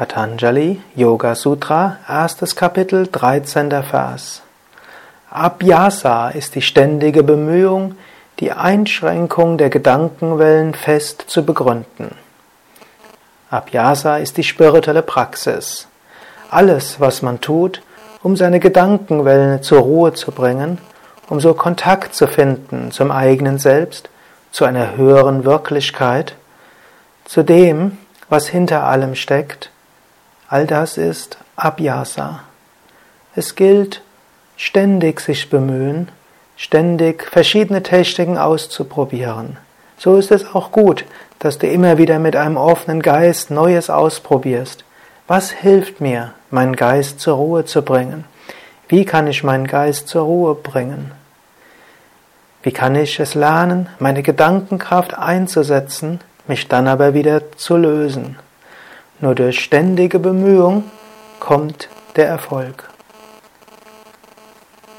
Patanjali, Yoga Sutra, erstes Kapitel, 13. Vers. Abhyasa ist die ständige Bemühung, die Einschränkung der Gedankenwellen fest zu begründen. Abhyasa ist die spirituelle Praxis. Alles, was man tut, um seine Gedankenwellen zur Ruhe zu bringen, um so Kontakt zu finden zum eigenen Selbst, zu einer höheren Wirklichkeit, zu dem, was hinter allem steckt, All das ist Abhyasa. Es gilt, ständig sich bemühen, ständig verschiedene Techniken auszuprobieren. So ist es auch gut, dass du immer wieder mit einem offenen Geist Neues ausprobierst. Was hilft mir, meinen Geist zur Ruhe zu bringen? Wie kann ich meinen Geist zur Ruhe bringen? Wie kann ich es lernen, meine Gedankenkraft einzusetzen, mich dann aber wieder zu lösen? Nur durch ständige Bemühung kommt der Erfolg.